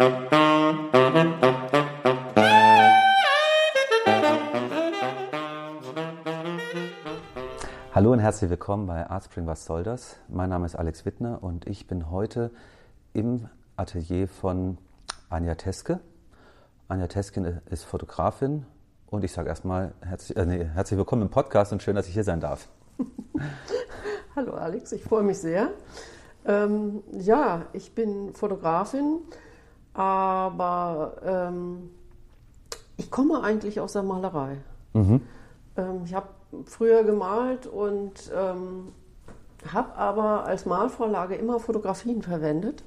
Hallo und herzlich willkommen bei Artspring Was soll das? Mein Name ist Alex Wittner und ich bin heute im Atelier von Anja Teske. Anja Teskin ist Fotografin und ich sage erstmal herzlich, äh, nee, herzlich willkommen im Podcast und schön, dass ich hier sein darf. Hallo Alex, ich freue mich sehr. Ähm, ja, ich bin Fotografin, aber ähm, ich komme eigentlich aus der Malerei. Mhm. Ähm, ich habe früher gemalt und ähm, habe aber als Malvorlage immer Fotografien verwendet.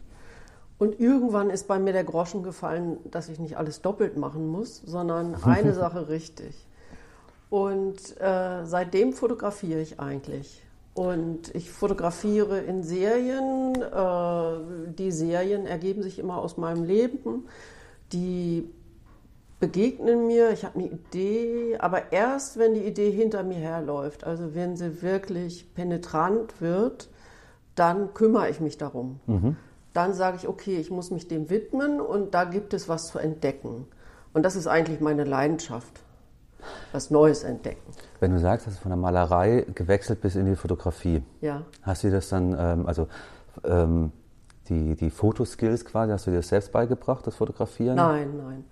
Und irgendwann ist bei mir der Groschen gefallen, dass ich nicht alles doppelt machen muss, sondern eine Sache richtig. Und äh, seitdem fotografiere ich eigentlich. Und ich fotografiere in Serien. Äh, die Serien ergeben sich immer aus meinem Leben. Die begegnen mir, ich habe eine Idee, aber erst wenn die Idee hinter mir herläuft, also wenn sie wirklich penetrant wird, dann kümmere ich mich darum. Mhm. Dann sage ich, okay, ich muss mich dem widmen und da gibt es was zu entdecken. Und das ist eigentlich meine Leidenschaft, was Neues entdecken. Wenn du sagst, dass du von der Malerei gewechselt bist in die Fotografie, ja. hast du das dann, ähm, also ähm, die, die Fotoskills quasi, hast du dir das selbst beigebracht, das Fotografieren? Nein, nein.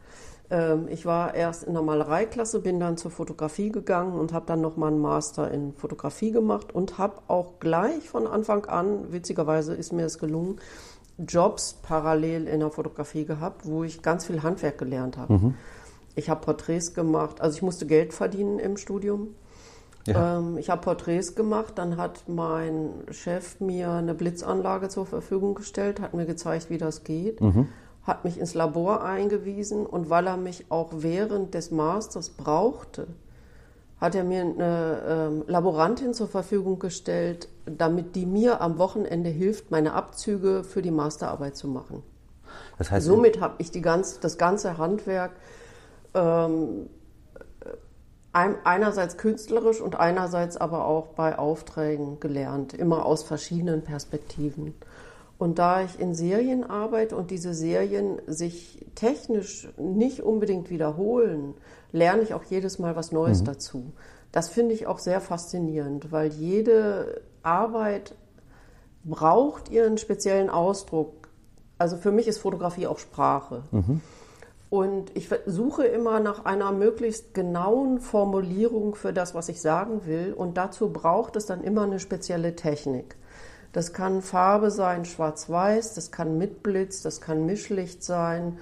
Ähm, ich war erst in der Malereiklasse, bin dann zur Fotografie gegangen und habe dann nochmal einen Master in Fotografie gemacht und habe auch gleich von Anfang an, witzigerweise ist mir es gelungen, Jobs parallel in der Fotografie gehabt, wo ich ganz viel Handwerk gelernt habe. Mhm. Ich habe Porträts gemacht, also ich musste Geld verdienen im Studium. Ja. Ähm, ich habe Porträts gemacht, dann hat mein Chef mir eine Blitzanlage zur Verfügung gestellt, hat mir gezeigt, wie das geht. Mhm hat mich ins Labor eingewiesen und weil er mich auch während des Masters brauchte, hat er mir eine ähm, Laborantin zur Verfügung gestellt, damit die mir am Wochenende hilft, meine Abzüge für die Masterarbeit zu machen. Das heißt, Somit habe ich die ganz, das ganze Handwerk ähm, einerseits künstlerisch und einerseits aber auch bei Aufträgen gelernt, immer aus verschiedenen Perspektiven. Und da ich in Serien arbeite und diese Serien sich technisch nicht unbedingt wiederholen, lerne ich auch jedes Mal was Neues mhm. dazu. Das finde ich auch sehr faszinierend, weil jede Arbeit braucht ihren speziellen Ausdruck. Also für mich ist Fotografie auch Sprache. Mhm. Und ich suche immer nach einer möglichst genauen Formulierung für das, was ich sagen will. Und dazu braucht es dann immer eine spezielle Technik. Das kann Farbe sein, schwarz-weiß, das kann Mitblitz, das kann Mischlicht sein,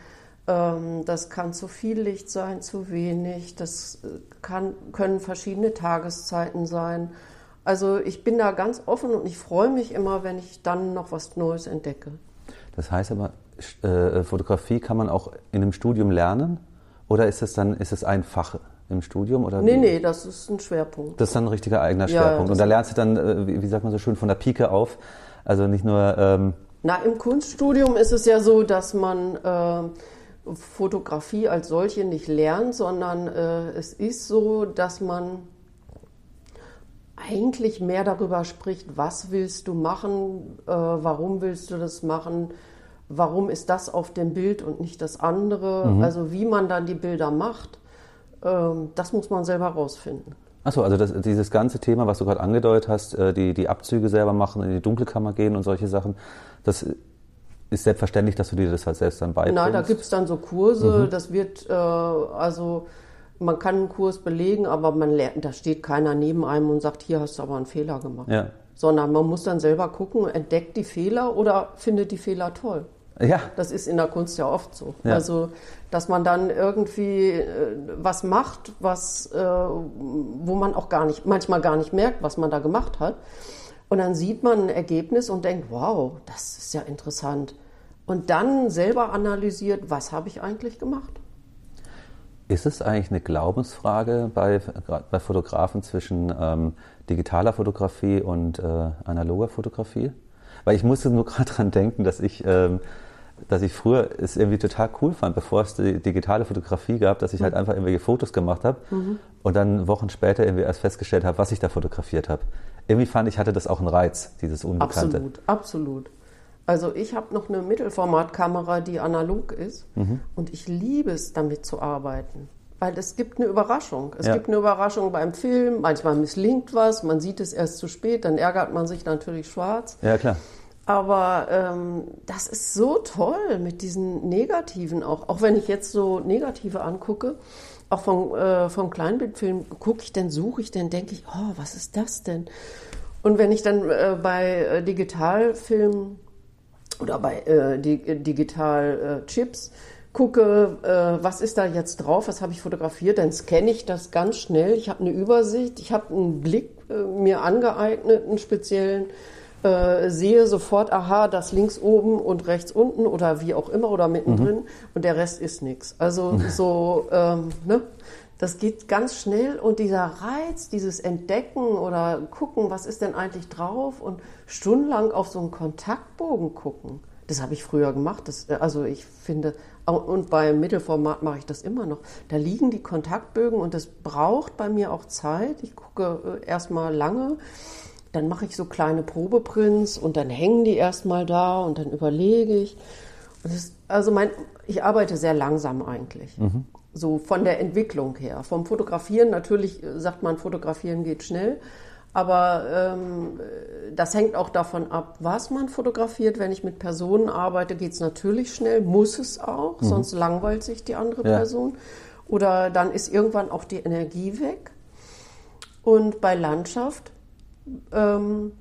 ähm, das kann zu viel Licht sein, zu wenig, das äh, kann, können verschiedene Tageszeiten sein. Also ich bin da ganz offen und ich freue mich immer, wenn ich dann noch was Neues entdecke. Das heißt aber, äh, Fotografie kann man auch in einem Studium lernen oder ist es dann ist es ein Fach? im Studium? Oder nee, wie? nee, das ist ein Schwerpunkt. Das ist dann ein richtiger eigener Schwerpunkt. Ja, und da lernst du dann, äh, wie, sagt man so schön, von der Pike auf. Also nicht nur. Ähm Na, im Kunststudium ist es ja so, dass man äh, Fotografie als solche nicht lernt, sondern äh, es ist so, dass man eigentlich mehr darüber spricht, was willst du machen, äh, warum willst du das machen, warum ist das auf dem Bild und nicht das andere, mhm. also wie man dann die Bilder macht. Ähm, das muss man selber rausfinden. Achso, also das, dieses ganze Thema, was du gerade angedeutet hast, äh, die, die Abzüge selber machen, in die Dunkelkammer gehen und solche Sachen, das ist selbstverständlich, dass du dir das halt selbst dann beibringst? Nein, da gibt es dann so Kurse, mhm. das wird, äh, also man kann einen Kurs belegen, aber man lernt, da steht keiner neben einem und sagt, hier hast du aber einen Fehler gemacht. Ja. Sondern man muss dann selber gucken, entdeckt die Fehler oder findet die Fehler toll. Ja. Das ist in der Kunst ja oft so. Ja. Also, dass man dann irgendwie äh, was macht, was, äh, wo man auch gar nicht, manchmal gar nicht merkt, was man da gemacht hat. Und dann sieht man ein Ergebnis und denkt, wow, das ist ja interessant. Und dann selber analysiert, was habe ich eigentlich gemacht. Ist es eigentlich eine Glaubensfrage bei, bei Fotografen zwischen ähm, digitaler Fotografie und äh, analoger Fotografie? Weil ich musste nur gerade dran denken, dass ich ähm, dass ich früher es irgendwie total cool fand, bevor es die digitale Fotografie gab, dass ich halt mhm. einfach irgendwelche Fotos gemacht habe mhm. und dann Wochen später irgendwie erst festgestellt habe, was ich da fotografiert habe. Irgendwie fand ich, hatte das auch einen Reiz, dieses Unbekannte. Absolut, absolut. Also ich habe noch eine Mittelformatkamera, die analog ist Mhm. und ich liebe es, damit zu arbeiten. Weil es gibt eine Überraschung. Es Ja. gibt eine Überraschung beim Film, manchmal misslingt was, man sieht es erst zu spät, dann ärgert man sich natürlich schwarz. Ja, klar. Aber ähm, das ist so toll mit diesen Negativen auch. Auch wenn ich jetzt so Negative angucke, auch vom, äh, vom Kleinbildfilm, gucke ich denn, suche ich denn, denke ich, oh, was ist das denn? Und wenn ich dann äh, bei äh, Digitalfilmen oder bei äh, di Digital äh, gucke, äh, was ist da jetzt drauf, was habe ich fotografiert, dann scanne ich das ganz schnell. Ich habe eine Übersicht, ich habe einen Blick mir angeeignet, einen speziellen, äh, sehe sofort, aha, das links oben und rechts unten oder wie auch immer oder mittendrin und der Rest ist nichts. Also so, ähm, ne? Das geht ganz schnell und dieser Reiz, dieses Entdecken oder gucken, was ist denn eigentlich drauf und stundenlang auf so einen Kontaktbogen gucken. Das habe ich früher gemacht. Das, also ich finde, und beim Mittelformat mache ich das immer noch. Da liegen die Kontaktbögen und das braucht bei mir auch Zeit. Ich gucke äh, erstmal lange, dann mache ich so kleine Probeprints und dann hängen die erstmal da und dann überlege ich. Das, also mein, ich arbeite sehr langsam eigentlich. So von der Entwicklung her. Vom Fotografieren, natürlich äh, sagt man, Fotografieren geht schnell. Aber ähm, das hängt auch davon ab, was man fotografiert. Wenn ich mit Personen arbeite, geht es natürlich schnell, muss es auch, sonst langweilt sich die andere Ja. Person. Oder dann ist irgendwann auch die Energie weg. Und bei Landschaft ähm,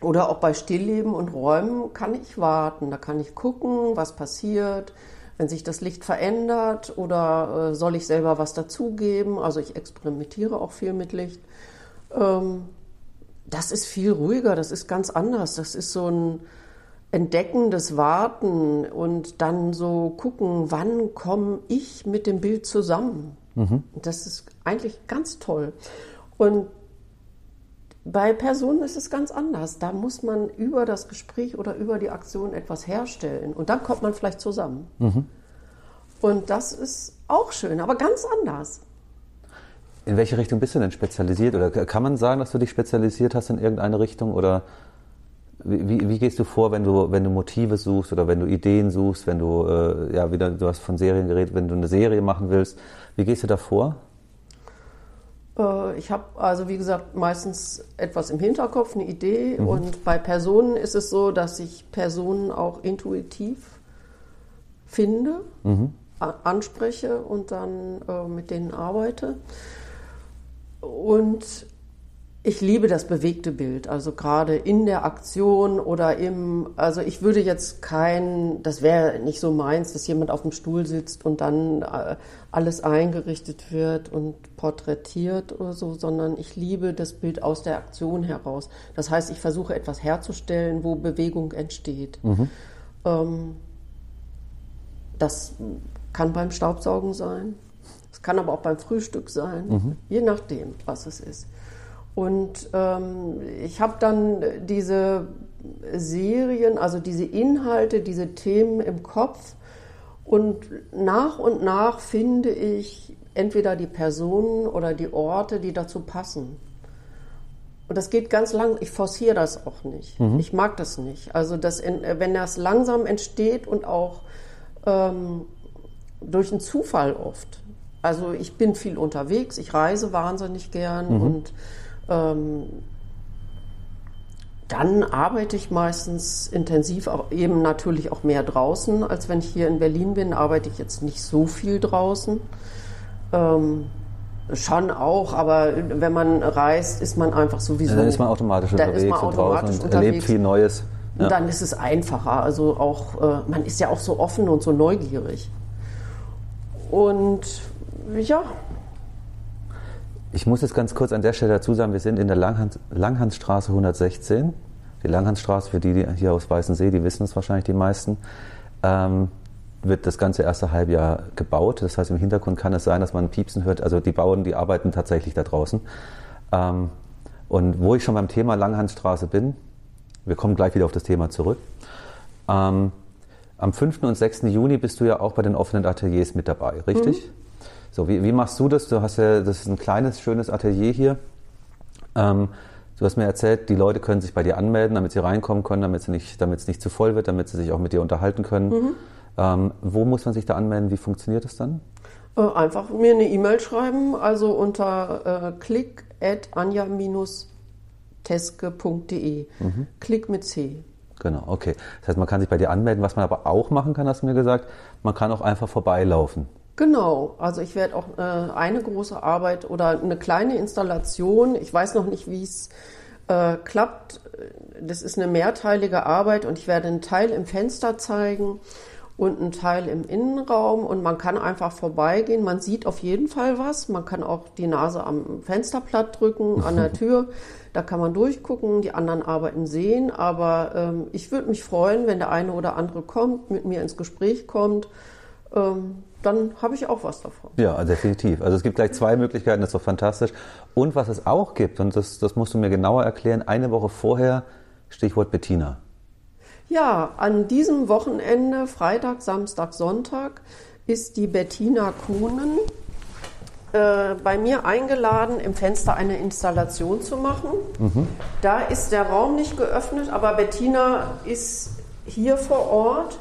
oder auch bei Stillleben und Räumen kann ich warten. Da kann ich gucken, was passiert, wenn sich das Licht verändert oder äh, soll ich selber was dazugeben. Also ich experimentiere auch viel mit Licht. Ähm, das ist viel ruhiger, das ist ganz anders. Das ist so ein entdeckendes Warten und dann so gucken, wann komme ich mit dem Bild zusammen. Das ist eigentlich ganz toll. Und bei Personen ist es ganz anders. Da muss man über das Gespräch oder über die Aktion etwas herstellen. Und dann kommt man vielleicht zusammen. Und das ist auch schön, aber ganz anders. In welche Richtung bist du denn spezialisiert? Oder kann man sagen, dass du dich spezialisiert hast in irgendeine Richtung? Oder wie, wie- wie gehst du vor, wenn du, wenn du Motive suchst oder wenn du Ideen suchst, wenn du, äh, ja, wieder, du hast von Serien geredet, wenn du eine Serie machen willst? Wie gehst du da vor? Äh, Ich habe also, wie gesagt, meistens etwas im Hinterkopf, eine Idee. Und bei Personen ist es so, dass ich Personen auch intuitiv finde, a- anspreche und dann äh, mit denen arbeite. Und ich liebe das bewegte Bild, also gerade in der Aktion oder im, also ich würde jetzt kein, das wäre nicht so meins, dass jemand auf dem Stuhl sitzt und dann äh, alles eingerichtet wird und porträtiert oder so, sondern ich liebe das Bild aus der Aktion heraus. Das heißt, ich versuche etwas herzustellen, wo Bewegung entsteht. Ähm, das kann beim Staubsaugen sein. Es kann aber auch beim Frühstück sein, je nachdem, was es ist. Und ähm, ich habe dann diese Serien, also diese Inhalte, diese Themen im Kopf und nach und nach finde ich entweder die Personen oder die Orte, die dazu passen. Und das geht ganz lang. Ich forciere das auch nicht. Ich mag das nicht. Also das, in- wenn das langsam entsteht und auch ähm, durch einen Zufall oft. Also ich bin viel unterwegs, ich reise wahnsinnig gern und ähm, dann arbeite ich meistens intensiv, auch eben natürlich auch mehr draußen, als wenn ich hier in Berlin bin, arbeite ich jetzt nicht so viel draußen. Ähm, schon auch, aber wenn man reist, ist man einfach sowieso. Dann ist man automatisch unterwegs man und automatisch draußen und erlebt viel Neues. Und dann ist es einfacher. Also auch, äh, man ist ja auch so offen und so neugierig. Und ja, Ich muss jetzt ganz kurz an der Stelle dazu sagen, wir sind in der Langhans, Langhansstraße 116. Die Langhansstraße, für die, die hier aus Weißensee, die wissen es wahrscheinlich die meisten, ähm, wird das ganze erste Halbjahr gebaut. Das heißt, im Hintergrund kann es sein, dass man Piepsen hört. Also die Bauern, die arbeiten tatsächlich da draußen. Ähm, und wo ich schon beim Thema Langhansstraße bin, wir kommen gleich wieder auf das Thema zurück. Ähm, am 5. und 6. Juni bist du ja auch bei den offenen Ateliers mit dabei, richtig? So, wie, wie machst du das? Du hast ja, das ist ein kleines, schönes Atelier hier. Ähm, Du hast mir erzählt, die Leute können sich bei dir anmelden, damit sie reinkommen können, damit, sie nicht, damit es nicht zu voll wird, damit sie sich auch mit dir unterhalten können. Mhm. Ähm, wo muss man sich da anmelden? Wie funktioniert das dann? Äh, einfach mir eine E-Mail schreiben, also unter äh, klick at anja-teske.de. Mhm. Klick mit C. Genau, okay. Das heißt, man kann sich bei dir anmelden. Was man aber auch machen kann, hast du mir gesagt, man kann auch einfach vorbeilaufen. Genau, also ich werde auch äh, eine große Arbeit oder eine kleine Installation, ich weiß noch nicht, wie es äh, klappt, das ist eine mehrteilige Arbeit und ich werde einen Teil im Fenster zeigen und einen Teil im Innenraum und man kann einfach vorbeigehen, man sieht auf jeden Fall was, man kann auch die Nase am Fensterplatt drücken, an der Tür, da kann man durchgucken, die anderen Arbeiten sehen, aber ähm, ich würde mich freuen, wenn der eine oder andere kommt, mit mir ins Gespräch kommt, ähm, dann habe ich auch was davon. Ja, definitiv. Also es gibt gleich zwei Möglichkeiten, das ist doch fantastisch. Und was es auch gibt, und das, das musst du mir genauer erklären, eine Woche vorher, Stichwort Bettina. Ja, an diesem Wochenende, Freitag, Samstag, Sonntag, ist die Bettina Kuhnen äh, bei mir eingeladen, im Fenster eine Installation zu machen. Mhm. Da ist der Raum nicht geöffnet, aber Bettina ist hier vor Ort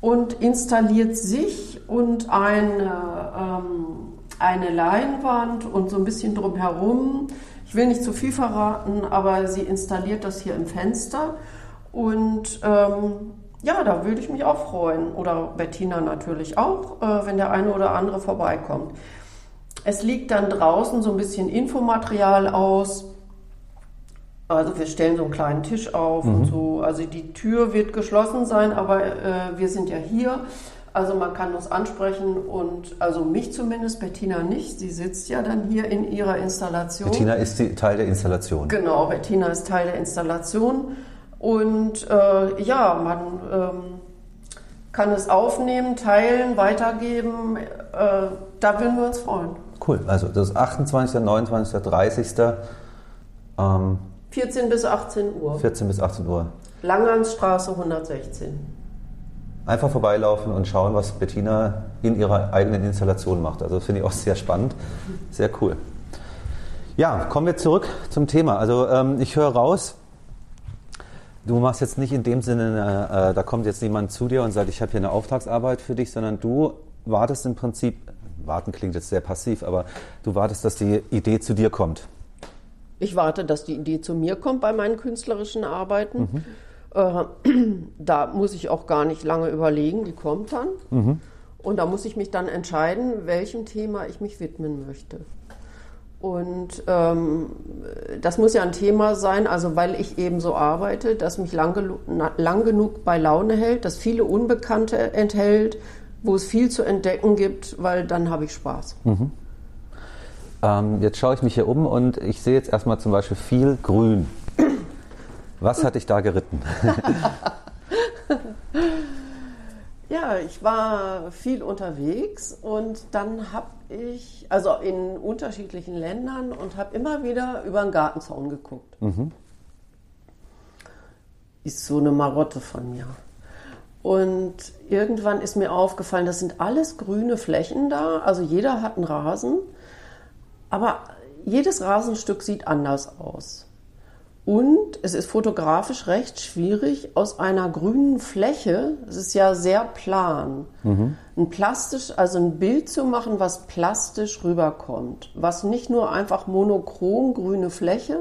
und installiert sich und eine, ähm, eine Leinwand und so ein bisschen drumherum. Ich will nicht zu viel verraten, aber sie installiert das hier im Fenster. Und ähm, ja, da würde ich mich auch freuen. Oder Bettina natürlich auch, äh, wenn der eine oder andere vorbeikommt. Es liegt dann draußen so ein bisschen Infomaterial aus also wir stellen so einen kleinen Tisch auf mhm. und so. Also die Tür wird geschlossen sein, aber äh, wir sind ja hier. Also man kann uns ansprechen und also mich zumindest, Bettina nicht. Sie sitzt ja dann hier in ihrer Installation. Bettina ist die, Teil der Installation. Genau, Bettina ist Teil der Installation. Und äh, ja, man ähm, kann es aufnehmen, teilen, weitergeben. Äh, da würden wir uns freuen. Cool, also das ist 28., 29., 30. Ähm, 14 bis 18 Uhr. 14 bis 18 Uhr. Langansstraße 116. Einfach vorbeilaufen und schauen, was Bettina in ihrer eigenen Installation macht. Also finde ich auch sehr spannend. Sehr cool. Ja, kommen wir zurück zum Thema. Also ähm, ich höre raus, du machst jetzt nicht in dem Sinne, äh, da kommt jetzt jemand zu dir und sagt, ich habe hier eine Auftragsarbeit für dich, sondern du wartest im Prinzip, warten klingt jetzt sehr passiv, aber du wartest, dass die Idee zu dir kommt. Ich warte, dass die Idee zu mir kommt bei meinen künstlerischen Arbeiten. Mhm. Äh, da muss ich auch gar nicht lange überlegen, die kommt dann. Mhm. Und da muss ich mich dann entscheiden, welchem Thema ich mich widmen möchte. Und ähm, das muss ja ein Thema sein, also weil ich eben so arbeite, das mich lang, lang genug bei Laune hält, das viele Unbekannte enthält, wo es viel zu entdecken gibt, weil dann habe ich Spaß. Mhm. Ähm, jetzt schaue ich mich hier um und ich sehe jetzt erstmal zum Beispiel viel Grün. Was hat dich da geritten? ja, ich war viel unterwegs und dann habe ich, also in unterschiedlichen Ländern und habe immer wieder über den Gartenzaun geguckt. Mhm. Ist so eine Marotte von mir. Und irgendwann ist mir aufgefallen, das sind alles grüne Flächen da. Also jeder hat einen Rasen. Aber jedes Rasenstück sieht anders aus. Und es ist fotografisch recht schwierig, aus einer grünen Fläche, es ist ja sehr plan, mhm. ein plastisch, also ein Bild zu machen, was plastisch rüberkommt. Was nicht nur einfach monochrom grüne Fläche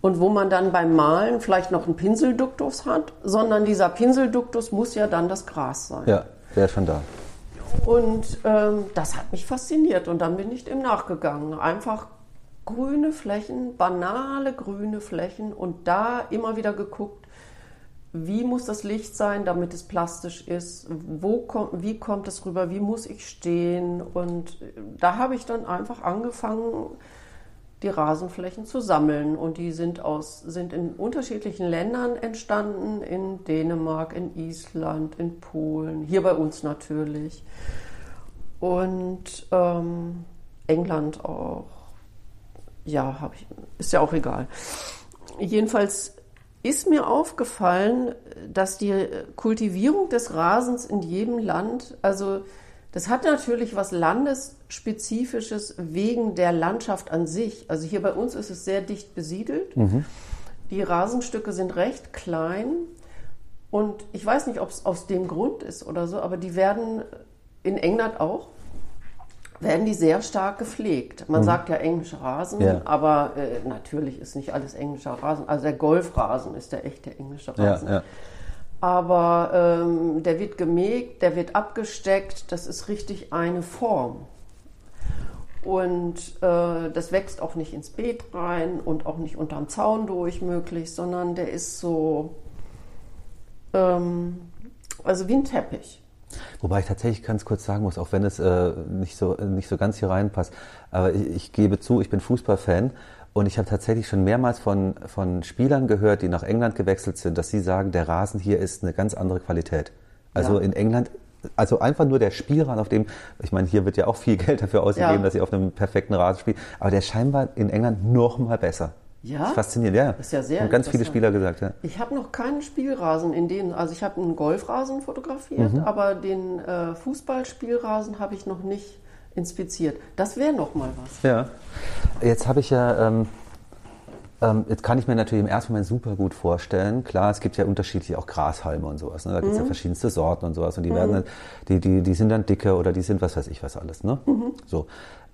und wo man dann beim Malen vielleicht noch einen Pinselduktus hat, sondern dieser Pinselduktus muss ja dann das Gras sein. Ja, der ist schon da. Und ähm, das hat mich fasziniert und dann bin ich dem nachgegangen. Einfach grüne Flächen, banale grüne Flächen und da immer wieder geguckt, wie muss das Licht sein, damit es plastisch ist, wo kommt, wie kommt es rüber, wie muss ich stehen? Und da habe ich dann einfach angefangen, die Rasenflächen zu sammeln. Und die sind, aus, sind in unterschiedlichen Ländern entstanden, in Dänemark, in Island, in Polen, hier bei uns natürlich. Und ähm, England auch. Ja, ich, ist ja auch egal. Jedenfalls ist mir aufgefallen, dass die Kultivierung des Rasens in jedem Land, also Das hat natürlich was Landesspezifisches wegen der Landschaft an sich. Also hier bei uns ist es sehr dicht besiedelt. Mhm. Die Rasenstücke sind recht klein. Und ich weiß nicht, ob es aus dem Grund ist oder so, aber die werden in England auch, werden die sehr stark gepflegt. Man mhm. sagt ja englischer Rasen, ja. aber äh, natürlich ist nicht alles englischer Rasen. Also der Golfrasen ist der echte englische Rasen. Ja, ja aber ähm, der wird gemägt, der wird abgesteckt, das ist richtig eine Form. Und äh, das wächst auch nicht ins Beet rein und auch nicht unterm Zaun durch möglich, sondern der ist so, ähm, also wie ein Teppich. Wobei ich tatsächlich ganz kurz sagen muss, auch wenn es äh, nicht, so, nicht so ganz hier reinpasst, aber ich, ich gebe zu, ich bin Fußballfan und ich habe tatsächlich schon mehrmals von, von Spielern gehört, die nach England gewechselt sind, dass sie sagen, der Rasen hier ist eine ganz andere Qualität. Also ja. in England, also einfach nur der Spielrasen, auf dem, ich meine, hier wird ja auch viel Geld dafür ausgegeben, ja. dass sie auf einem perfekten Rasen spielen, aber der ist scheinbar in England noch mal besser. Ja. Das ist faszinierend, ja. Das ist ja sehr Haben ganz viele Spieler gesagt, ja. Ich habe noch keinen Spielrasen in dem, also ich habe einen Golfrasen fotografiert, mhm. aber den äh, Fußballspielrasen habe ich noch nicht inspiziert. Das wäre noch mal was. Ja. Jetzt habe ich ja, ähm, ähm, jetzt kann ich mir natürlich im ersten Moment super gut vorstellen. Klar, es gibt ja unterschiedliche auch Grashalme und sowas. Ne? Da gibt es mhm. ja verschiedenste Sorten und sowas. Und die mhm. werden, die, die, die sind dann dicke oder die sind was weiß ich was alles. Ne? Mhm. So.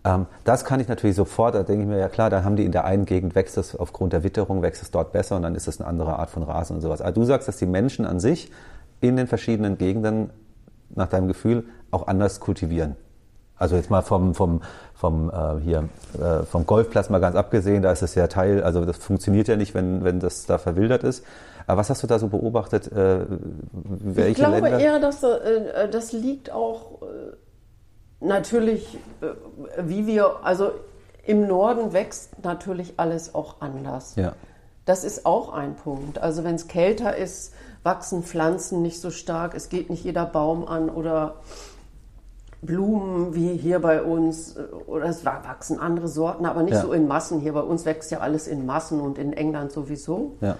Ähm, das kann ich natürlich sofort, da denke ich mir, ja klar, dann haben die in der einen Gegend wächst es aufgrund der Witterung, wächst es dort besser und dann ist es eine andere Art von Rasen und sowas. Aber du sagst, dass die Menschen an sich in den verschiedenen Gegenden nach deinem Gefühl auch anders kultivieren. Also jetzt mal vom, vom, vom, äh, hier, äh, vom Golfplatz mal ganz abgesehen, da ist es ja Teil, also das funktioniert ja nicht, wenn, wenn das da verwildert ist. Aber was hast du da so beobachtet? Äh, welche ich glaube Länder? eher, dass äh, das liegt auch äh, natürlich, äh, wie wir, also im Norden wächst natürlich alles auch anders. Ja. Das ist auch ein Punkt. Also wenn es kälter ist, wachsen Pflanzen nicht so stark, es geht nicht jeder Baum an oder Blumen wie hier bei uns, äh, oder es wachsen andere Sorten, aber nicht ja. so in Massen. Hier bei uns wächst ja alles in Massen und in England sowieso. Ja.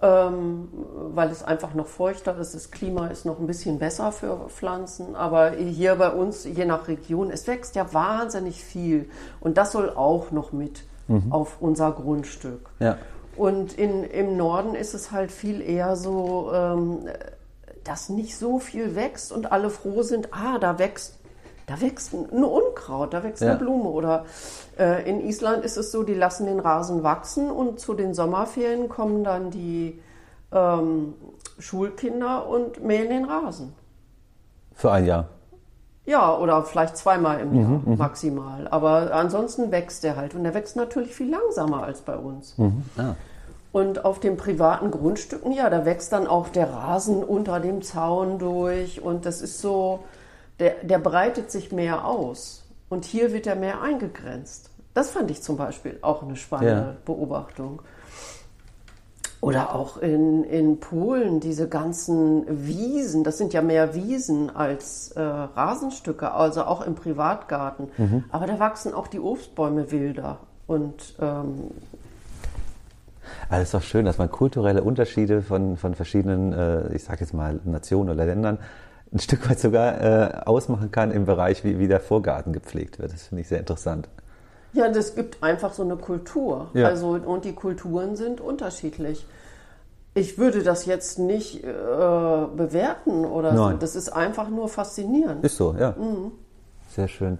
Ähm, weil es einfach noch feuchter ist. Das Klima ist noch ein bisschen besser für Pflanzen. Aber hier bei uns, je nach Region, es wächst ja wahnsinnig viel. Und das soll auch noch mit mhm. auf unser Grundstück. Ja. Und in, im Norden ist es halt viel eher so, ähm, dass nicht so viel wächst und alle froh sind, ah, da wächst da wächst ein Unkraut, da wächst ja. eine Blume. Oder äh, in Island ist es so, die lassen den Rasen wachsen und zu den Sommerferien kommen dann die ähm, Schulkinder und mähen den Rasen. Für ein Jahr? Ja, oder vielleicht zweimal im Jahr mhm, mhm. maximal. Aber ansonsten wächst der halt. Und der wächst natürlich viel langsamer als bei uns. Mhm. Ah. Und auf den privaten Grundstücken, ja, da wächst dann auch der Rasen unter dem Zaun durch. Und das ist so, der, der breitet sich mehr aus und hier wird er mehr eingegrenzt. Das fand ich zum Beispiel auch eine spannende ja. Beobachtung. Oder auch in, in Polen diese ganzen Wiesen, das sind ja mehr Wiesen als äh, Rasenstücke, also auch im Privatgarten. Mhm. Aber da wachsen auch die Obstbäume wilder. Und ähm, also es ist doch schön, dass man kulturelle Unterschiede von, von verschiedenen, äh, ich sage jetzt mal, Nationen oder Ländern ein Stück weit sogar äh, ausmachen kann im Bereich, wie, wie der Vorgarten gepflegt wird. Das finde ich sehr interessant. Ja, das gibt einfach so eine Kultur. Ja. Also, und die Kulturen sind unterschiedlich. Ich würde das jetzt nicht äh, bewerten oder Nein. so. Das ist einfach nur faszinierend. Ist so, ja. Mhm. Sehr schön.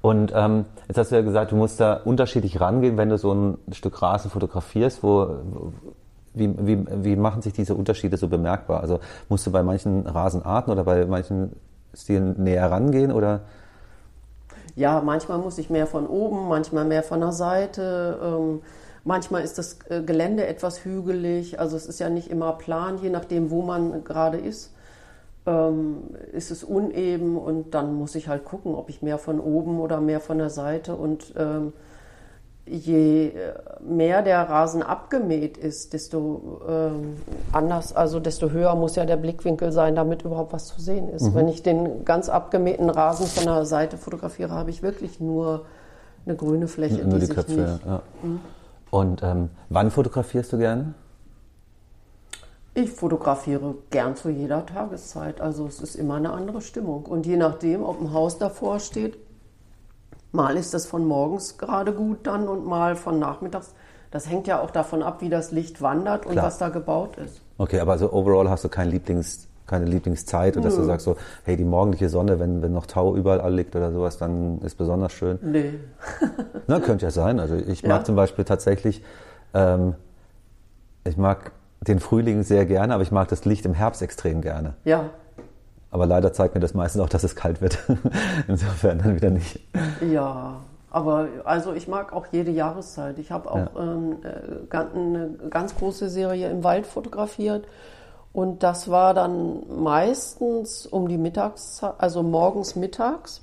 Und ähm, jetzt hast du ja gesagt, du musst da unterschiedlich rangehen, wenn du so ein Stück Rasen fotografierst, wo, wie, wie, wie machen sich diese Unterschiede so bemerkbar? Also musst du bei manchen Rasenarten oder bei manchen Stilen näher rangehen oder? Ja, manchmal muss ich mehr von oben, manchmal mehr von der Seite. Ähm, manchmal ist das äh, Gelände etwas hügelig. Also es ist ja nicht immer plan, je nachdem, wo man gerade ist. Ähm, ist es uneben und dann muss ich halt gucken, ob ich mehr von oben oder mehr von der Seite und ähm, je äh, mehr der Rasen abgemäht ist, desto ähm, anders, also desto höher muss ja der Blickwinkel sein, damit überhaupt was zu sehen ist. Mhm. Wenn ich den ganz abgemähten Rasen von der Seite fotografiere, habe ich wirklich nur eine grüne Fläche. Nur die, die Köpfe, ja. Mhm. Und ähm, wann fotografierst du gerne? Ich fotografiere gern zu jeder Tageszeit. Also es ist immer eine andere Stimmung. Und je nachdem, ob ein Haus davor steht, mal ist das von morgens gerade gut dann und mal von nachmittags. Das hängt ja auch davon ab, wie das Licht wandert und Klar. was da gebaut ist. Okay, aber also overall hast du kein Lieblings, keine Lieblingszeit und dass du sagst so, hey, die morgendliche Sonne, wenn, wenn noch Tau überall liegt oder sowas, dann ist besonders schön. Nee. Na, könnte ja sein. Also ich Ja. mag zum Beispiel tatsächlich, ähm, ich mag den Frühling sehr gerne, aber ich mag das Licht im Herbst extrem gerne. Ja, Aber leider zeigt mir das meistens auch, dass es kalt wird. Insofern dann wieder nicht. ja. Aber also ich mag auch jede Jahreszeit. Ich habe auch Ja. ähm, äh, eine ganz große Serie im Wald fotografiert. Und das war dann meistens um die Mittagszeit, also morgens, mittags.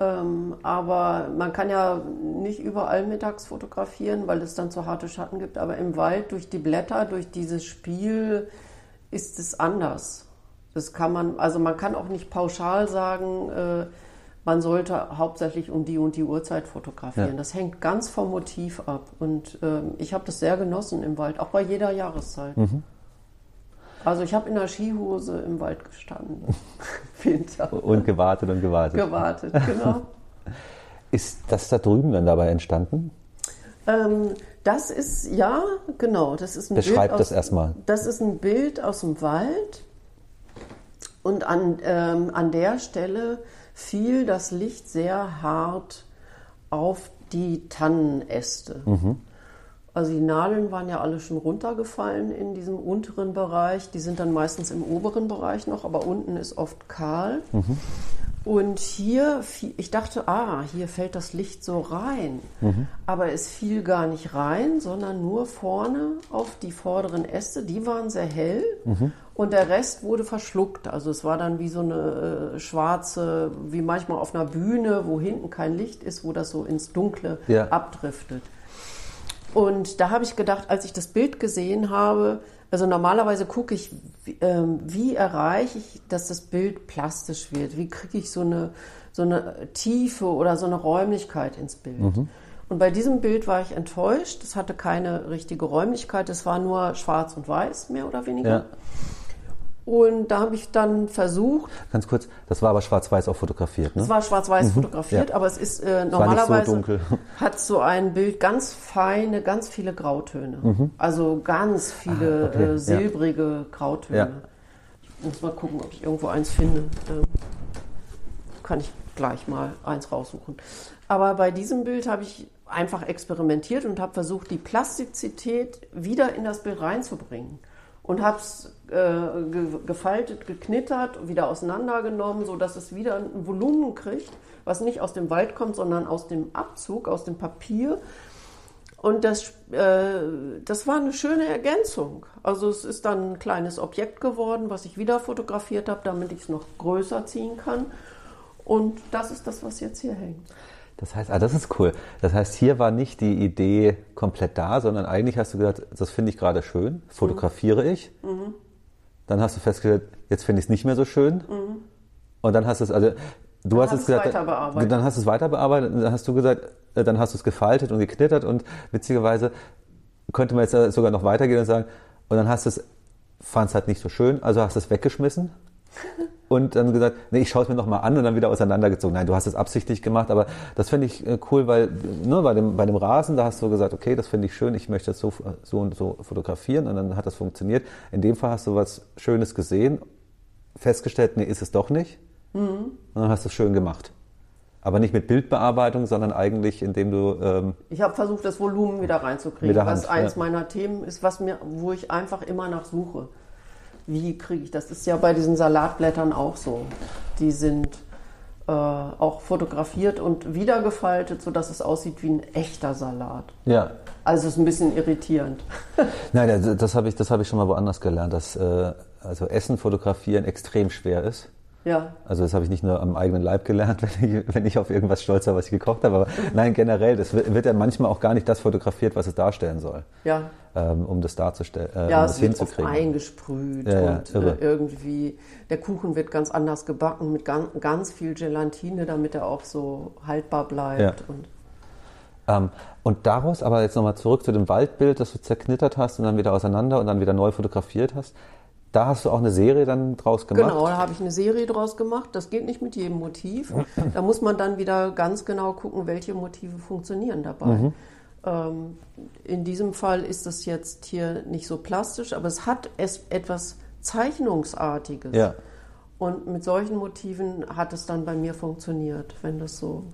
Ähm, aber man kann ja nicht überall mittags fotografieren, weil es dann zu harte Schatten gibt. Aber im Wald durch die Blätter, durch dieses Spiel ist es anders. Das kann man, also man kann auch nicht pauschal sagen, äh, man sollte hauptsächlich um die und die Uhrzeit fotografieren. Ja. Das hängt ganz vom Motiv ab. Und ähm, ich habe das sehr genossen im Wald, auch bei jeder Jahreszeit. Also ich habe in der Skihose im Wald gestanden. Winter. Und gewartet und gewartet. Gewartet, genau. Ist das da drüben dann dabei entstanden? ähm, das ist, ja, genau, das ist ein Beschreib Bild das aus, erstmal. Das ist ein Bild aus dem Wald. Und an, ähm, an der Stelle fiel das Licht sehr hart auf die Tannenäste. Also die Nadeln waren ja alle schon runtergefallen in diesem unteren Bereich. Die sind dann meistens im oberen Bereich noch, aber unten ist oft kahl. Und hier, ich dachte, ah, hier fällt das Licht so rein. Aber es fiel gar nicht rein, sondern nur vorne auf die vorderen Äste. Die waren sehr hell und der Rest wurde verschluckt. Also es war dann wie so eine äh, schwarze, wie manchmal auf einer Bühne, wo hinten kein Licht ist, wo das so ins Dunkle Ja. abdriftet. Und da habe ich gedacht, als ich das Bild gesehen habe, also normalerweise gucke ich, wie, ähm, wie erreiche ich, dass das Bild plastisch wird? Wie kriege ich so eine, so eine Tiefe oder so eine Räumlichkeit ins Bild? Und bei diesem Bild war ich enttäuscht. Es hatte keine richtige Räumlichkeit. Es war nur schwarz und weiß, mehr oder weniger. Ja. Und da habe ich dann versucht, Ganz kurz, das war aber schwarz-weiß auch fotografiert, ne? es war schwarz-weiß fotografiert, ja. aber es ist äh, so normalerweise dunkel. hat so ein Bild ganz feine, ganz viele Grautöne. Also ganz viele Ah, okay, ja. äh, silbrige Grautöne. Ja. Ich muss mal gucken, ob ich irgendwo eins finde. Ähm, kann ich gleich mal eins raussuchen. Aber bei diesem Bild habe ich einfach experimentiert und habe versucht, die Plastizität wieder in das Bild reinzubringen. Und habe es äh, ge gefaltet, geknittert, wieder auseinandergenommen, sodass es wieder ein Volumen kriegt, was nicht aus dem Wald kommt, sondern aus dem Abzug, aus dem Papier. Und das, äh, das war eine schöne Ergänzung. Also es ist dann ein kleines Objekt geworden, was ich wieder fotografiert habe, damit ich es noch größer ziehen kann. Und das ist das, was jetzt hier hängt. Das heißt, ah, das ist cool. Das heißt, hier war nicht die Idee komplett da, sondern eigentlich hast du gesagt, das finde ich gerade schön, fotografiere ich. Dann hast du festgestellt, jetzt finde ich es nicht mehr so schön. Und dann hast du es, also du Dann hast es gesagt, weiter bearbeitet. dann hast du es weiter bearbeitet, dann hast du gesagt, äh, dann hast du es gefaltet und geknittert und witzigerweise könnte man jetzt äh, sogar noch weitergehen und sagen, und dann hast du es, fand es halt nicht so schön, also hast du es weggeschmissen und dann gesagt, nee, ich schaue es mir noch mal an und dann wieder auseinandergezogen. Nein, du hast es absichtlich gemacht, aber das finde ich äh, cool, weil ne, bei, dem, bei dem Rasen, da hast du gesagt, okay, das finde ich schön, ich möchte das so, so und so fotografieren und dann hat das funktioniert. In dem Fall hast du was Schönes gesehen, festgestellt, nee, ist es doch nicht und dann hast du es schön gemacht. Aber nicht mit Bildbearbeitung, sondern eigentlich, indem du, ähm, Ich habe versucht, das Volumen wieder reinzukriegen, der was Hand, eins ja. meiner Themen ist, was mir, wo ich einfach immer nach suche. Wie kriege ich das? Das ist ja bei diesen Salatblättern auch so. Die sind äh, auch fotografiert und wiedergefaltet, sodass es aussieht wie ein echter Salat. ja, Also es ist ein bisschen irritierend. Nein, das, das habe ich, das hab ich schon mal woanders gelernt, dass äh, also Essen fotografieren extrem schwer ist. Ja, Also das habe ich nicht nur am eigenen Leib gelernt, wenn ich, wenn ich auf irgendwas stolz war, was ich gekocht habe, aber nein, generell, das wird, ja manchmal auch gar nicht das fotografiert, was es darstellen soll, ja. ähm, um das darzustellen, äh, Ja, um es das wird oft eingesprüht Ja, ja, und äh, irgendwie der Kuchen wird ganz anders gebacken mit ganz, ganz viel Gelatine, damit er auch so haltbar bleibt. Und Ähm, und daraus, aber jetzt nochmal zurück zu dem Waldbild, das du zerknittert hast und dann wieder auseinander und dann wieder neu fotografiert hast. Da hast du auch eine Serie dann draus gemacht? Genau, da habe ich eine Serie draus gemacht. Das geht nicht mit jedem Motiv. Da muss man dann wieder ganz genau gucken, welche Motive funktionieren dabei. Mhm. Ähm, in diesem Fall ist das jetzt hier nicht so plastisch, aber es hat es etwas Zeichnungsartiges. Ja. Und mit solchen Motiven hat es dann bei mir funktioniert, wenn das so.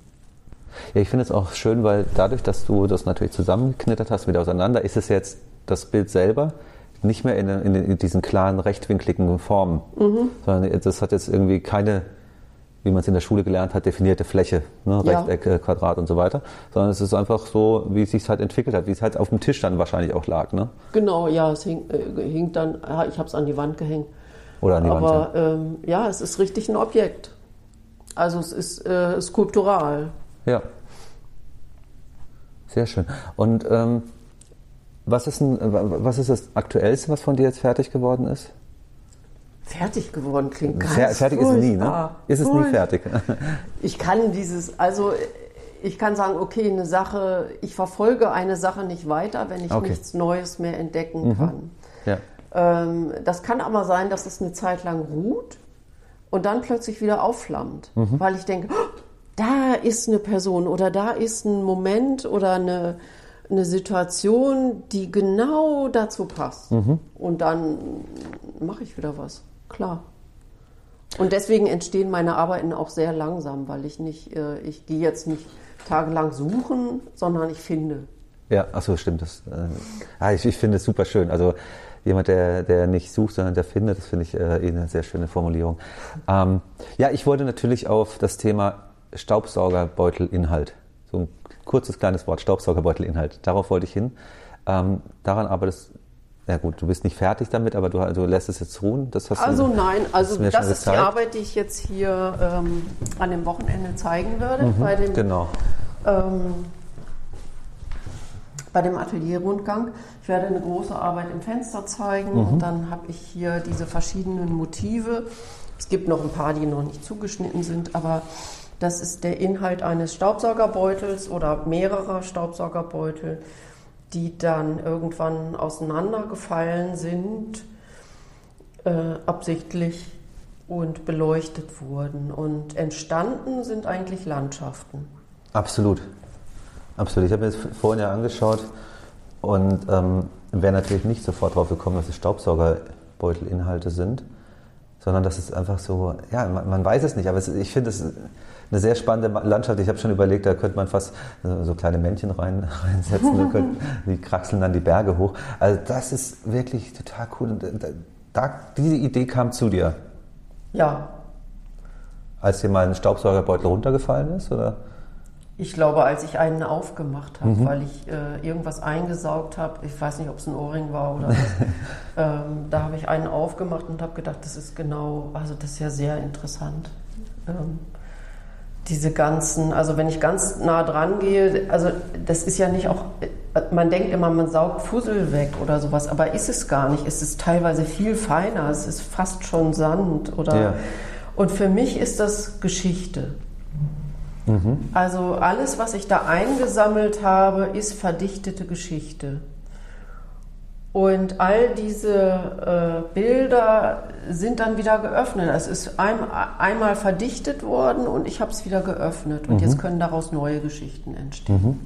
Ja, ich finde es auch schön, weil dadurch, dass du das natürlich zusammengeknittert hast, wieder auseinander, ist es jetzt das Bild selber nicht mehr in, in, in diesen klaren, rechtwinkligen Formen, mhm. sondern das hat jetzt irgendwie keine, wie man es in der Schule gelernt hat, definierte Fläche, ne, ja. Rechteck, äh, Quadrat und so weiter, sondern es ist einfach so, wie es sich halt entwickelt hat, wie es halt auf dem Tisch dann wahrscheinlich auch lag. Ne? Genau, ja, es hing, äh, hing dann, ich habe es an die Wand gehängt. Oder an die Aber Wand, ja. Ähm, ja, es ist richtig ein Objekt. Also es ist äh, skulptural. Ja. Sehr schön. Und ähm, was ist, ein, was ist das Aktuellste, was von dir jetzt fertig geworden ist? Fertig geworden klingt ganz Fer Fertig ist es nie, ne? Ist es nie fertig? ich kann dieses, also ich kann sagen, okay, eine Sache, ich verfolge eine Sache nicht weiter, wenn ich okay. nichts Neues mehr entdecken mhm. kann. Ja. Ähm, das kann aber sein, dass es eine Zeit lang ruht und dann plötzlich wieder aufflammt, mhm. weil ich denke, oh, da ist eine Person oder da ist ein Moment oder eine, eine Situation, die genau dazu passt. Mhm. Und dann mache ich wieder was, klar. Und deswegen entstehen meine Arbeiten auch sehr langsam, weil ich nicht, äh, ich gehe jetzt nicht tagelang suchen, sondern ich finde. Ja, achso, stimmt. Das, äh, ich, ich finde es super schön. Also jemand, der, der nicht sucht, sondern der findet, das finde ich äh, eh eine sehr schöne Formulierung. Ähm, ja, ich wollte natürlich auf das Thema Staubsaugerbeutelinhalt, so ein kurzes kleines Wort, Staubsaugerbeutelinhalt, darauf wollte ich hin. Ähm, daran arbeitest ja gut, du bist nicht fertig damit, aber du also lässt es jetzt ruhen. Das hast also du, nein, also das, das ist die Arbeit, die ich jetzt hier ähm, an dem Wochenende zeigen werde. Mhm, bei dem, genau. Ähm, bei dem Atelierrundgang. Ich werde eine große Arbeit im Fenster zeigen mhm. und dann habe ich hier diese verschiedenen Motive. Es gibt noch ein paar, die noch nicht zugeschnitten sind, aber das ist der Inhalt eines Staubsaugerbeutels oder mehrerer Staubsaugerbeutel die dann irgendwann auseinandergefallen sind, äh, absichtlich und beleuchtet wurden. Und entstanden sind eigentlich Landschaften. Absolut. Absolut. Ich habe mir das vorhin ja angeschaut und ähm, wäre natürlich nicht sofort drauf gekommen, dass es Staubsaugerbeutelinhalte sind, sondern dass es einfach so, ja, man, man weiß es nicht, aber es, ich finde es eine sehr spannende Landschaft. Ich habe schon überlegt, da könnte man fast so kleine Männchen rein, reinsetzen, könnten, die kraxeln dann die Berge hoch. Also das ist wirklich total cool. Da, diese Idee kam zu dir. Ja. Als dir mal ein Staubsaugerbeutel runtergefallen ist, oder? Ich glaube, als ich einen aufgemacht habe, mhm. weil ich äh, irgendwas eingesaugt habe, ich weiß nicht, ob es ein Ohrring war oder was, ähm, da habe ich einen aufgemacht und habe gedacht, das ist genau, also das ist ja sehr interessant. Ähm, diese ganzen, also wenn ich ganz nah dran gehe, also das ist ja nicht auch, man denkt immer, man saugt Fussel weg oder sowas, aber ist es gar nicht. Es ist teilweise viel feiner, es ist fast schon Sand oder. Ja. Und für mich ist das Geschichte. Mhm. Also alles, was ich da eingesammelt habe, ist verdichtete Geschichte. Und all diese äh, Bilder sind dann wieder geöffnet. Es ist ein, einmal verdichtet worden und ich habe es wieder geöffnet. Und mhm. jetzt können daraus neue Geschichten entstehen. Mhm.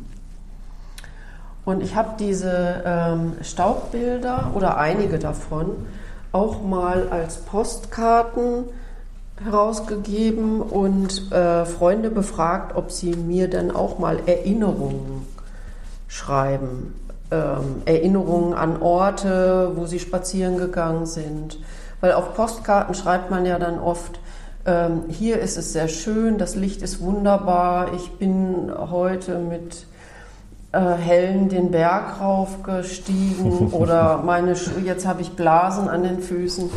Und ich habe diese ähm, Staubbilder oder einige davon auch mal als Postkarten herausgegeben und äh, Freunde befragt, ob sie mir dann auch mal Erinnerungen schreiben ähm, Erinnerungen an Orte, wo sie spazieren gegangen sind. Weil auf Postkarten schreibt man ja dann oft, ähm, hier ist es sehr schön, das Licht ist wunderbar, ich bin heute mit äh, Hellen den Berg raufgestiegen oder meine Schu jetzt habe ich Blasen an den Füßen.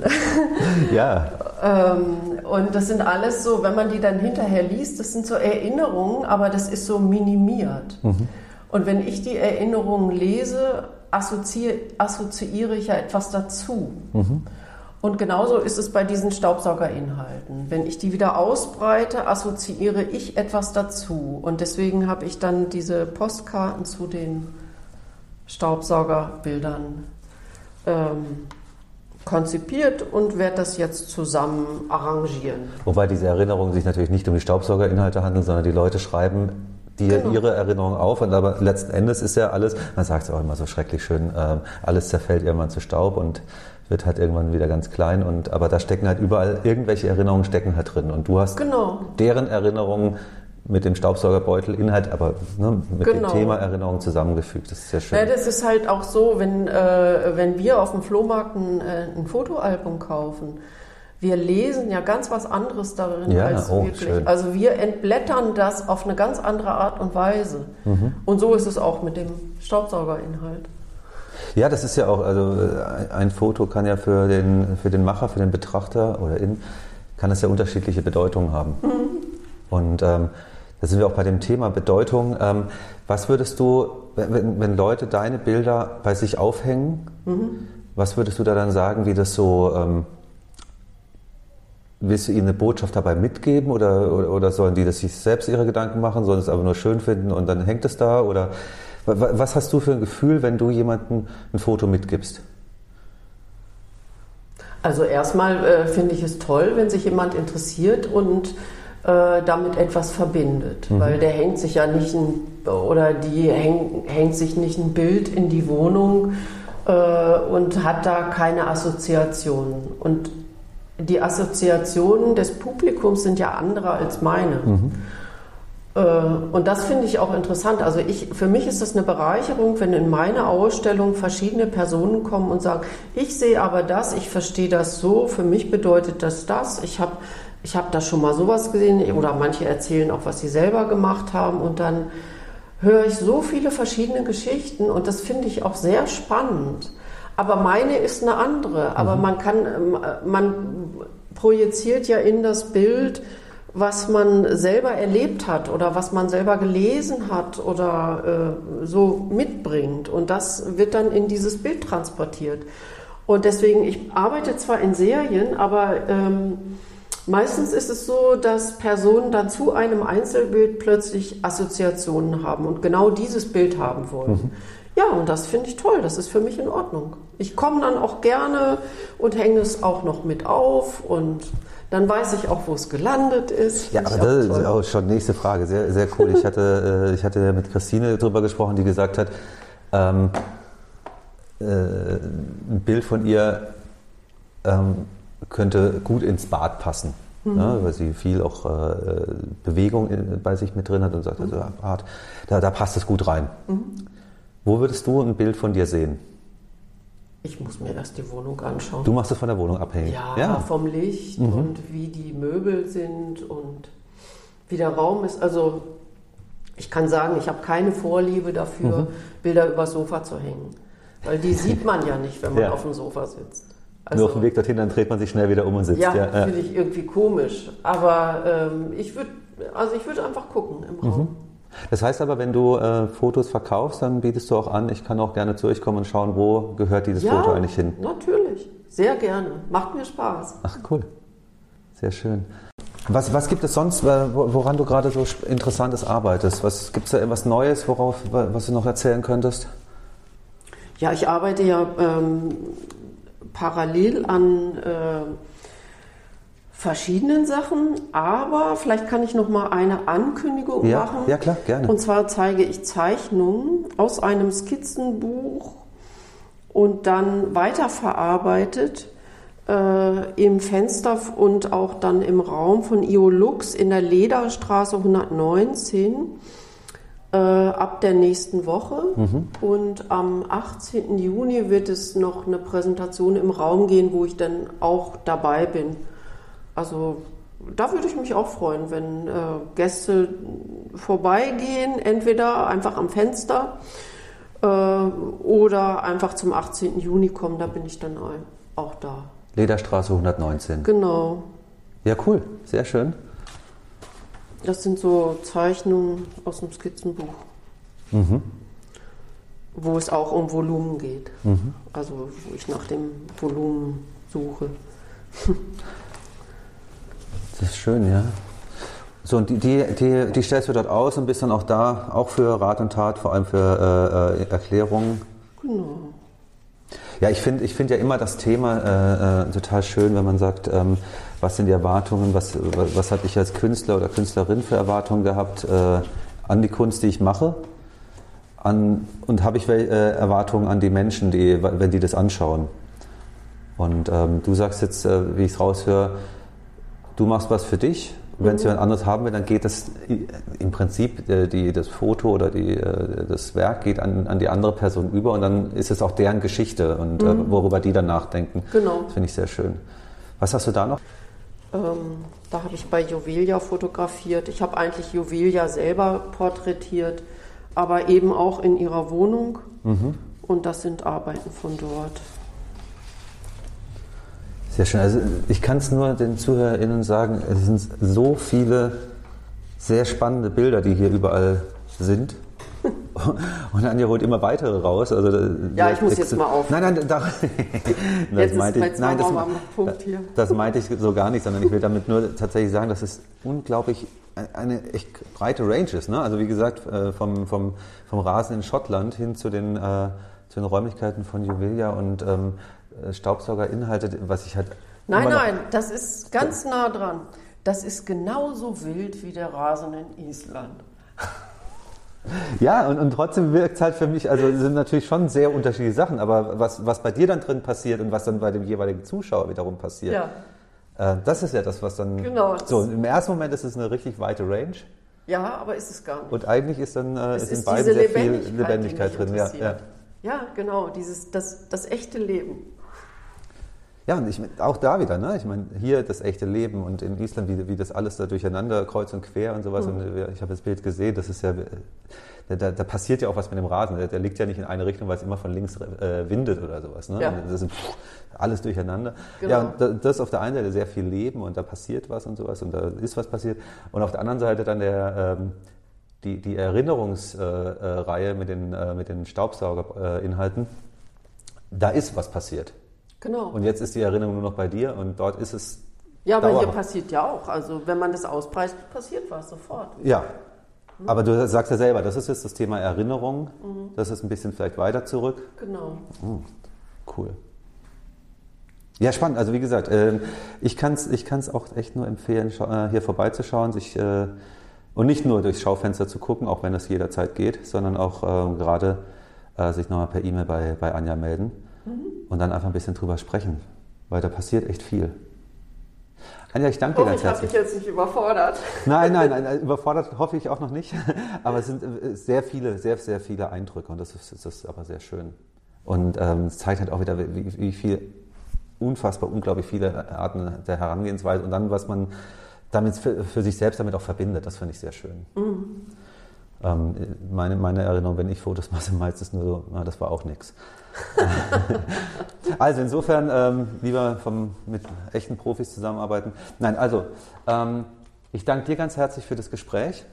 ja. ähm, und das sind alles so, wenn man die dann hinterher liest, das sind so Erinnerungen, aber das ist so minimiert. Mhm. Und wenn ich die Erinnerungen lese, assoziiere, ich ja etwas dazu. Mhm. Und genauso ist es bei diesen Staubsaugerinhalten. Wenn ich die wieder ausbreite, assoziiere ich etwas dazu. Und deswegen habe ich dann diese Postkarten zu den Staubsaugerbildern ähm, konzipiert und werde das jetzt zusammen arrangieren. Wobei diese Erinnerungen sich natürlich nicht um die Staubsaugerinhalte handeln, sondern die Leute schreiben dir genau. ihre Erinnerungen auf. Und aber letzten Endes ist ja alles, man sagt es auch immer so schrecklich schön, äh, alles zerfällt irgendwann zu Staub und wird halt irgendwann wieder ganz klein und aber da stecken halt überall irgendwelche Erinnerungen stecken halt drin und du hast genau. deren Erinnerungen mit dem Staubsaugerbeutel Inhalt, aber ne, mit genau. dem Thema Erinnerung zusammengefügt. Das ist sehr schön. Ja, das ist halt auch so, wenn, äh, wenn wir auf dem Flohmarkt ein, äh, ein, Fotoalbum kaufen. Wir lesen ja ganz was anderes darin ja, als oh, wirklich. Schön. Also wir entblättern das auf eine ganz andere Art und Weise. Mhm. Und so ist es auch mit dem Staubsaugerinhalt. Ja, das ist ja auch, also äh, ein Foto kann ja für den, für den Macher, für den Betrachter oder in, kann es ja unterschiedliche Bedeutungen haben. Mhm. Und ähm, da sind wir auch bei dem Thema Bedeutung. Ähm, was würdest du, wenn, wenn, Leute deine Bilder bei sich aufhängen, mhm. was würdest du da dann sagen, wie das so, ähm, willst du ihnen eine Botschaft dabei mitgeben oder, oder, oder, sollen die das sich selbst ihre Gedanken machen, sollen es aber nur schön finden und dann hängt es da? Oder was hast du für ein Gefühl, wenn du jemandem ein Foto mitgibst? Also erstmal äh, finde ich es toll, wenn sich jemand interessiert und äh, damit etwas verbindet, mhm. weil der hängt sich ja nicht ein, oder die häng, hängt sich nicht ein Bild in die Wohnung äh, und hat da keine Assoziationen. Und die Assoziationen des Publikums sind ja andere als meine. Mhm. Äh, und das finde ich auch interessant. Also ich, für mich ist das eine Bereicherung, wenn in meine Ausstellung verschiedene Personen kommen und sagen, ich sehe aber das, ich verstehe das so, für mich bedeutet das das, ich habe ich hab da schon mal sowas gesehen oder manche erzählen auch, was sie selber gemacht haben und dann höre ich so viele verschiedene Geschichten und das finde ich auch sehr spannend. Aber meine ist eine andere. Aber mhm. man kann, man projiziert ja in das Bild, was man selber erlebt hat oder was man selber gelesen hat oder äh, so mitbringt. Und das wird dann in dieses Bild transportiert. Und deswegen, ich arbeite zwar in Serien, aber ähm, meistens ist es so, dass Personen dann zu einem Einzelbild plötzlich Assoziationen haben und genau dieses Bild haben wollen. Mhm. Ja, und das finde ich toll, das ist für mich in Ordnung. Ich komme dann auch gerne und hänge es auch noch mit auf und dann weiß ich auch, wo es gelandet ist. Ja, aber das ist auch schon nächste Frage. Sehr, sehr cool. Ich hatte, äh, ich hatte mit Christine darüber gesprochen, die gesagt hat, ähm, äh, ein Bild von ihr ähm, könnte gut ins Bad passen. Mhm. Ne, weil sie viel auch äh, Bewegung in, bei sich mit drin hat und sagt, also, Bad, da, da passt es gut rein. Mhm. Wo würdest du ein Bild von dir sehen? Ich muss mir erst die Wohnung anschauen. Du machst es von der Wohnung abhängig? Ja, ja. vom Licht mhm. und wie die Möbel sind und wie der Raum ist. Also ich kann sagen, ich habe keine Vorliebe dafür, mhm. Bilder übers Sofa zu hängen. Weil die sieht man ja nicht, wenn man ja. auf dem Sofa sitzt. Also, Nur auf dem Weg dorthin, dann dreht man sich schnell wieder um und sitzt. Ja, ja. finde ich irgendwie komisch. Aber ähm, ich würde also ich würde einfach gucken im Raum. Mhm. Das heißt aber, wenn du äh, Fotos verkaufst, dann bietest du auch an, ich kann auch gerne zu euch kommen und schauen, wo gehört dieses ja, Foto eigentlich hin. Natürlich, sehr gerne. Macht mir Spaß. Ach cool, sehr schön. Was, was gibt es sonst, woran du gerade so Interessantes arbeitest? Was gibt es da etwas Neues, worauf, was du noch erzählen könntest? Ja, ich arbeite ja ähm, parallel an äh, verschiedenen Sachen, aber vielleicht kann ich noch mal eine Ankündigung ja, machen. Ja, klar, gerne. Und zwar zeige ich Zeichnungen aus einem Skizzenbuch und dann weiterverarbeitet äh, im Fenster und auch dann im Raum von Iolux in der Lederstraße 119 äh, ab der nächsten Woche. Mhm. Und am 18. Juni wird es noch eine Präsentation im Raum gehen, wo ich dann auch dabei bin. Also da würde ich mich auch freuen, wenn äh, Gäste vorbeigehen, entweder einfach am Fenster äh, oder einfach zum 18. Juni kommen, da bin ich dann auch da. Lederstraße 119. Genau. Ja, cool, sehr schön. Das sind so Zeichnungen aus dem Skizzenbuch, mhm. wo es auch um Volumen geht. Mhm. Also wo ich nach dem Volumen suche. Das ist schön, ja. So, und die, die, die, die stellst du dort aus und bist dann auch da, auch für Rat und Tat, vor allem für äh, äh Erklärungen. Genau. Ja, ich finde ich find ja immer das Thema äh, äh, total schön, wenn man sagt, ähm, was sind die Erwartungen, was, was hatte ich als Künstler oder Künstlerin für Erwartungen gehabt äh, an die Kunst, die ich mache? An, und habe ich äh, Erwartungen an die Menschen, die, wenn die das anschauen? Und ähm, du sagst jetzt, äh, wie ich es raushöre, du machst was für dich. Wenn es mhm. jemand anderes haben will, dann geht das im Prinzip, äh, die, das Foto oder die, äh, das Werk geht an, an, die andere Person über und dann ist es auch deren Geschichte und äh, mhm. worüber die dann nachdenken. Genau. Das finde ich sehr schön. Was hast du da noch? Ähm, da habe ich bei Juvelia fotografiert. Ich habe eigentlich Juvelia selber porträtiert, aber eben auch in ihrer Wohnung. Mhm. Und das sind Arbeiten von dort. Sehr schön. Also ich kann es nur den ZuhörerInnen sagen, es sind so viele sehr spannende Bilder, die hier überall sind. Und Anja holt immer weitere raus. Also, ja, ich muss jetzt mal auf. Nein, nein, da, das meinte ich, nein, das, Punkt hier. das meinte ich so gar nicht, sondern ich will damit nur tatsächlich sagen, dass es unglaublich eine echt breite Range ist. Ne? Also wie gesagt, äh, vom, vom, vom Rasen in Schottland hin zu den, äh, zu den Räumlichkeiten von Juvelia und ähm, äh, Staubsaugerinhalte, was ich halt. Nein, nein, das ist ganz nah dran. Das ist genauso wild wie der Rasen in Island. Ja, und, und trotzdem wirkt es halt für mich, also sind natürlich schon sehr unterschiedliche Sachen, aber was, was bei dir dann drin passiert und was dann bei dem jeweiligen Zuschauer wiederum passiert, ja. äh, das ist ja das, was dann. Genau. So, im ersten Moment ist es eine richtig weite Range. Ja, aber ist es gar nicht. Und eigentlich ist dann äh, ist in beiden sehr viel Lebendigkeit drin. Ja, ja. ja, genau, dieses, das, das echte Leben. Ja, und ich, auch da wieder, ne? ich meine, hier das echte Leben und in Island, wie, wie das alles da durcheinander kreuz und quer und sowas. Mhm. Und äh, ich habe das Bild gesehen, das ist ja, da, da, da, passiert ja auch was mit dem Rasen. Der, der, liegt ja nicht in eine Richtung, weil es immer von links äh, windet oder sowas. Ne? Ja. Das ist pff, alles durcheinander. Genau. Ja, und das ist auf der einen Seite sehr viel Leben und da passiert was und sowas und da ist was passiert. Und auf der anderen Seite dann der, ähm, die, die Erinnerungsreihe äh, äh, mit den, äh, mit den Staubsaugerinhalten. da ist was passiert. Genau. Und jetzt ist die Erinnerung nur noch bei dir und dort ist es. Ja, aber dauerhaft. hier passiert ja auch. Also wenn man das auspreist, passiert was sofort. Ja. Hm? Aber du sagst ja selber, das ist jetzt das Thema Erinnerung. Mhm. Das ist ein bisschen vielleicht weiter zurück. Genau. Mhm. Cool. Ja, spannend. Also wie gesagt, ähm, ich kann es ich kann's auch echt nur empfehlen, äh, hier vorbeizuschauen, sich äh, und nicht nur durchs Schaufenster zu gucken, auch wenn das jederzeit geht, sondern auch ähm, gerade äh, sich nochmal per E-Mail bei, bei Anja melden und dann einfach ein bisschen drüber sprechen, weil da passiert echt viel. Anja, ich danke dir ganz herzlich. Ich habe dich jetzt nicht überfordert. Nein, nein, nein, überfordert hoffe ich auch noch nicht. Aber es sind äh, sehr viele, sehr, sehr viele Eindrücke und das ist, das ist aber sehr schön. Und ähm, es zeigt halt auch wieder, wie, wie viel, unfassbar, unglaublich viele Arten der Herangehensweise und dann, was man damit für, für sich selbst damit auch verbindet. Das finde ich sehr schön. Mhm. Ähm, meine, meine Erinnerung, wenn ich Fotos mache, meistens nur so, na, das war auch nichts. also insofern ähm, lieber vom, mit echten Profis zusammenarbeiten. Nein, also ähm, ich danke dir ganz herzlich für das Gespräch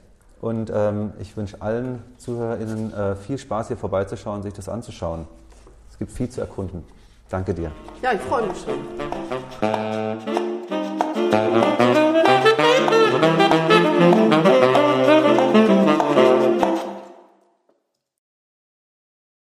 und ähm, ich wünsche allen ZuhörerInnen äh, viel Spaß hier vorbeizuschauen, sich das anzuschauen. Es gibt viel zu erkunden. Danke dir. Ja, ich freue mich schon.